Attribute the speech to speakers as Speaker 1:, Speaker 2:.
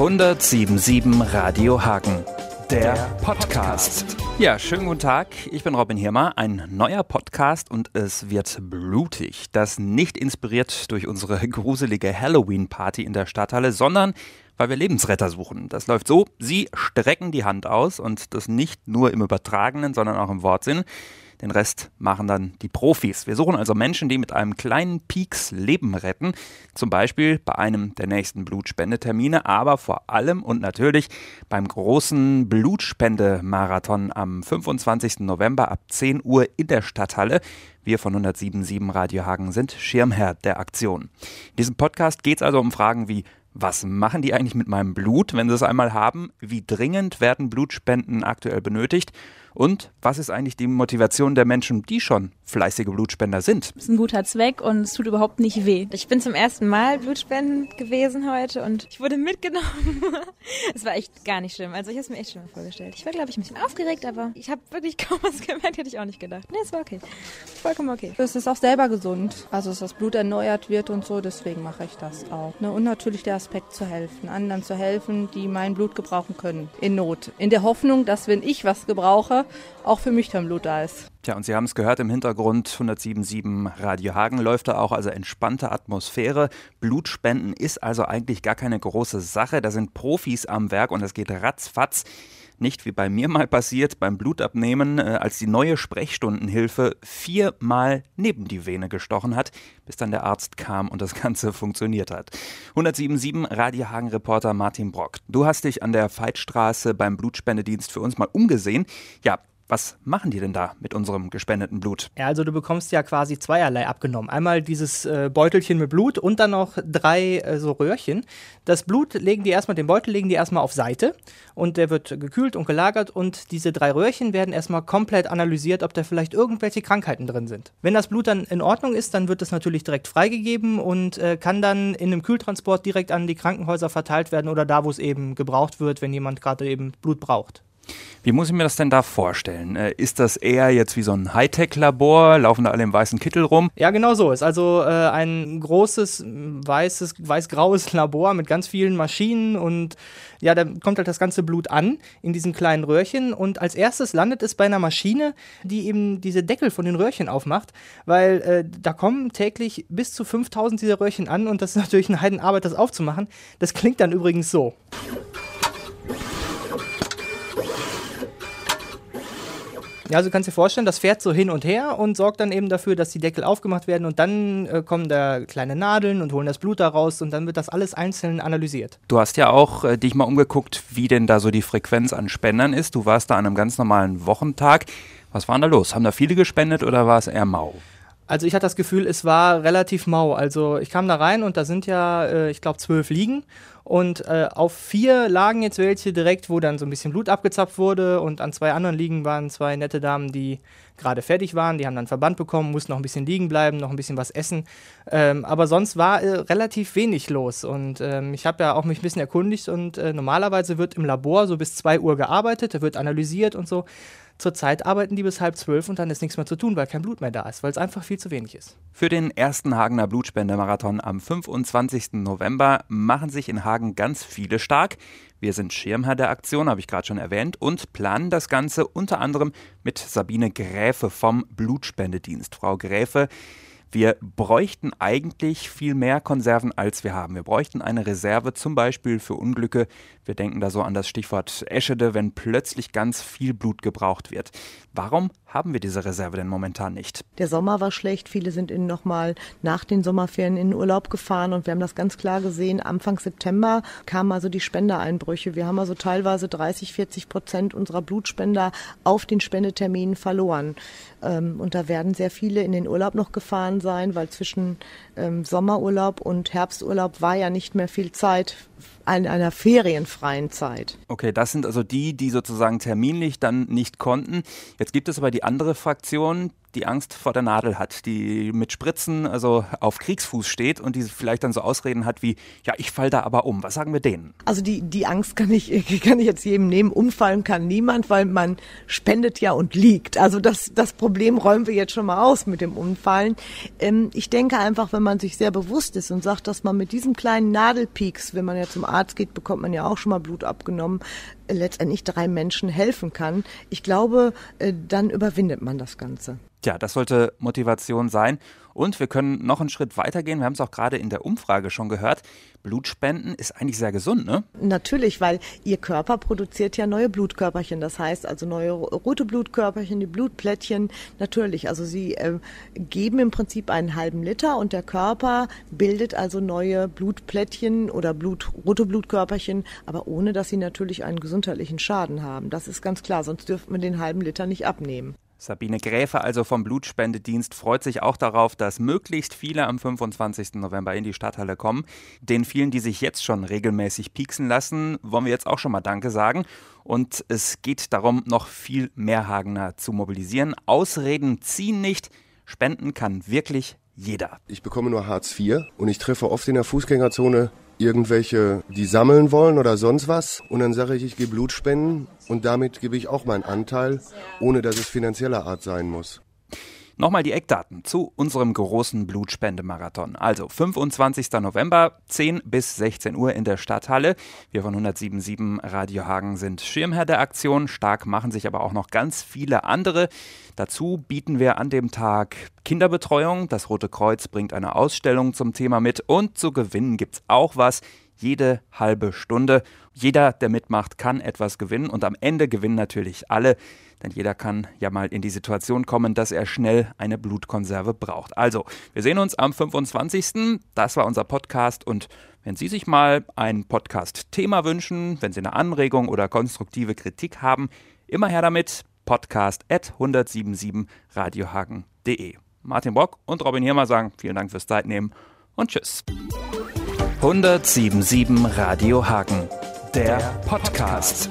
Speaker 1: 1077 Radio Hagen. Der Podcast. Ja, schönen guten Tag. Ich bin Robin Hirmer. Ein neuer Podcast und es wird blutig. Das nicht inspiriert durch unsere gruselige Halloween-Party in der Stadthalle, sondern weil wir Lebensretter suchen. Das läuft so, Sie strecken die Hand aus und das nicht nur im übertragenen, sondern auch im Wortsinn. Den Rest machen dann die Profis. Wir suchen also Menschen, die mit einem kleinen Pieks Leben retten. Zum Beispiel bei einem der nächsten Blutspendetermine, aber vor allem und natürlich beim großen Blutspendemarathon am 25. November ab 10 Uhr in der Stadthalle. Wir von 107.7 Radio Hagen sind Schirmherr der Aktion. In diesem Podcast geht es also um Fragen wie was machen die eigentlich mit meinem Blut, wenn sie es einmal haben? Wie dringend werden Blutspenden aktuell benötigt? Und was ist eigentlich die Motivation der Menschen, die schon fleißige Blutspender sind?
Speaker 2: Es ist ein guter Zweck und es tut überhaupt nicht weh.
Speaker 3: Ich bin zum ersten Mal Blutspenden gewesen heute und ich wurde mitgenommen. es war echt gar nicht schlimm. Also ich habe es mir echt schon mal vorgestellt. Ich war, glaube ich, ein bisschen aufgeregt, aber ich habe wirklich kaum was gemerkt, hätte ich auch nicht gedacht. Nee, es war okay. Vollkommen okay.
Speaker 4: Es ist auch selber gesund. Also dass das Blut erneuert wird und so, deswegen mache ich das auch. Ne? Und natürlich der Aspekt zu helfen, anderen zu helfen, die mein Blut gebrauchen können, in Not. In der Hoffnung, dass wenn ich was gebrauche, auch für mich dann Blut da ist.
Speaker 1: Tja, und Sie haben es gehört im Hintergrund 107.7 Radio Hagen läuft da auch, also entspannte Atmosphäre. Blutspenden ist also eigentlich gar keine große Sache. Da sind Profis am Werk und es geht ratzfatz. Nicht wie bei mir mal passiert beim Blutabnehmen, äh, als die neue Sprechstundenhilfe viermal neben die Vene gestochen hat, bis dann der Arzt kam und das Ganze funktioniert hat. 107.7 Radio Hagen Reporter Martin Brock. Du hast dich an der Veitstraße beim Blutspendedienst für uns mal umgesehen. Ja, was machen die denn da mit unserem gespendeten Blut?
Speaker 5: Ja, also du bekommst ja quasi zweierlei abgenommen. Einmal dieses äh, Beutelchen mit Blut und dann noch drei äh, so Röhrchen. Das Blut legen die erstmal, den Beutel legen die erstmal auf Seite und der wird gekühlt und gelagert und diese drei Röhrchen werden erstmal komplett analysiert, ob da vielleicht irgendwelche Krankheiten drin sind. Wenn das Blut dann in Ordnung ist, dann wird es natürlich direkt freigegeben und äh, kann dann in einem Kühltransport direkt an die Krankenhäuser verteilt werden oder da, wo es eben gebraucht wird, wenn jemand gerade eben Blut braucht.
Speaker 1: Wie muss ich mir das denn da vorstellen? Äh, ist das eher jetzt wie so ein Hightech-Labor? Laufen da alle im weißen Kittel rum?
Speaker 5: Ja, genau so. Ist also äh, ein großes, weißes, weiß-graues Labor mit ganz vielen Maschinen und ja, da kommt halt das ganze Blut an in diesen kleinen Röhrchen und als erstes landet es bei einer Maschine, die eben diese Deckel von den Röhrchen aufmacht, weil äh, da kommen täglich bis zu 5000 dieser Röhrchen an und das ist natürlich eine Heidenarbeit, das aufzumachen. Das klingt dann übrigens so. Ja, also du kannst dir vorstellen, das fährt so hin und her und sorgt dann eben dafür, dass die Deckel aufgemacht werden und dann äh, kommen da kleine Nadeln und holen das Blut da raus und dann wird das alles einzeln analysiert.
Speaker 1: Du hast ja auch äh, dich mal umgeguckt, wie denn da so die Frequenz an Spendern ist. Du warst da an einem ganz normalen Wochentag. Was war denn da los? Haben da viele gespendet oder war es eher mau?
Speaker 5: Also ich hatte das Gefühl, es war relativ mau. Also ich kam da rein und da sind ja, äh, ich glaube, zwölf Liegen. Und äh, auf vier lagen jetzt welche direkt, wo dann so ein bisschen Blut abgezapft wurde. Und an zwei anderen Liegen waren zwei nette Damen, die gerade fertig waren. Die haben dann Verband bekommen, mussten noch ein bisschen liegen bleiben, noch ein bisschen was essen. Ähm, aber sonst war äh, relativ wenig los. Und ähm, ich habe ja auch mich ein bisschen erkundigt. Und äh, normalerweise wird im Labor so bis zwei Uhr gearbeitet, da wird analysiert und so. Zurzeit arbeiten die bis halb zwölf und dann ist nichts mehr zu tun, weil kein Blut mehr da ist, weil es einfach viel zu wenig ist.
Speaker 1: Für den ersten Hagener Blutspendemarathon am 25. November machen sich in Hagen ganz viele stark. Wir sind Schirmherr der Aktion, habe ich gerade schon erwähnt, und planen das Ganze unter anderem mit Sabine Gräfe vom Blutspendedienst. Frau Gräfe, wir bräuchten eigentlich viel mehr Konserven, als wir haben. Wir bräuchten eine Reserve zum Beispiel für Unglücke. Wir denken da so an das Stichwort Eschede, wenn plötzlich ganz viel Blut gebraucht wird. Warum haben wir diese Reserve denn momentan nicht?
Speaker 6: Der Sommer war schlecht. Viele sind in nochmal nach den Sommerferien in den Urlaub gefahren und wir haben das ganz klar gesehen. Anfang September kamen also die Spendereinbrüche. Wir haben also teilweise 30, 40 Prozent unserer Blutspender auf den Spendeterminen verloren. Ähm, und da werden sehr viele in den Urlaub noch gefahren sein, weil zwischen ähm, Sommerurlaub und Herbsturlaub war ja nicht mehr viel Zeit in einer ferienfreien Zeit.
Speaker 1: Okay, das sind also die, die sozusagen terminlich dann nicht konnten. Jetzt gibt es aber die andere Fraktion, die Angst vor der Nadel hat, die mit Spritzen also auf Kriegsfuß steht und die vielleicht dann so Ausreden hat wie, ja, ich fall da aber um. Was sagen wir denen?
Speaker 6: Also die, die Angst kann ich, kann ich jetzt jedem nehmen. Umfallen kann niemand, weil man spendet ja und liegt. Also das, das Problem räumen wir jetzt schon mal aus mit dem Umfallen. Ähm, ich denke einfach, wenn man sich sehr bewusst ist und sagt, dass man mit diesem kleinen Nadelpieks, wenn man ja zum Arzt geht, bekommt man ja auch schon mal Blut abgenommen, letztendlich drei Menschen helfen kann. Ich glaube, äh, dann überwindet man das Ganze.
Speaker 1: Tja, das sollte Motivation sein. Und wir können noch einen Schritt weitergehen. Wir haben es auch gerade in der Umfrage schon gehört. Blutspenden ist eigentlich sehr gesund, ne?
Speaker 6: Natürlich, weil Ihr Körper produziert ja neue Blutkörperchen. Das heißt also neue rote Blutkörperchen, die Blutplättchen. Natürlich, also Sie äh, geben im Prinzip einen halben Liter und der Körper bildet also neue Blutplättchen oder Blut, rote Blutkörperchen, aber ohne, dass Sie natürlich einen gesundheitlichen Schaden haben. Das ist ganz klar, sonst dürften wir den halben Liter nicht abnehmen.
Speaker 1: Sabine Gräfe also vom Blutspendedienst freut sich auch darauf, dass möglichst viele am 25. November in die Stadthalle kommen. Den vielen, die sich jetzt schon regelmäßig pieksen lassen, wollen wir jetzt auch schon mal Danke sagen. Und es geht darum, noch viel mehr Hagener zu mobilisieren. Ausreden ziehen nicht. Spenden kann wirklich jeder.
Speaker 7: Ich bekomme nur Hartz IV und ich treffe oft in der Fußgängerzone irgendwelche, die sammeln wollen oder sonst was. Und dann sage ich, ich gehe Blut spenden und damit gebe ich auch meinen Anteil, ohne dass es finanzieller Art sein muss.
Speaker 1: Nochmal die Eckdaten zu unserem großen Blutspendemarathon. Also 25. November, 10 bis 16 Uhr in der Stadthalle. Wir von 107.7 Radio Hagen sind Schirmherr der Aktion. Stark machen sich aber auch noch ganz viele andere. Dazu bieten wir an dem Tag Kinderbetreuung. Das Rote Kreuz bringt eine Ausstellung zum Thema mit. Und zu gewinnen gibt es auch was jede halbe Stunde. Jeder, der mitmacht, kann etwas gewinnen und am Ende gewinnen natürlich alle, denn jeder kann ja mal in die Situation kommen, dass er schnell eine Blutkonserve braucht. Also, wir sehen uns am 25. Das war unser Podcast und wenn Sie sich mal ein Podcast-Thema wünschen, wenn Sie eine Anregung oder konstruktive Kritik haben, immer her damit. Podcast at 1077radiohagen.de. Martin Bock und Robin Hirmer sagen vielen Dank fürs Zeitnehmen und tschüss.
Speaker 8: 1077 Radio Hagen, der Podcast.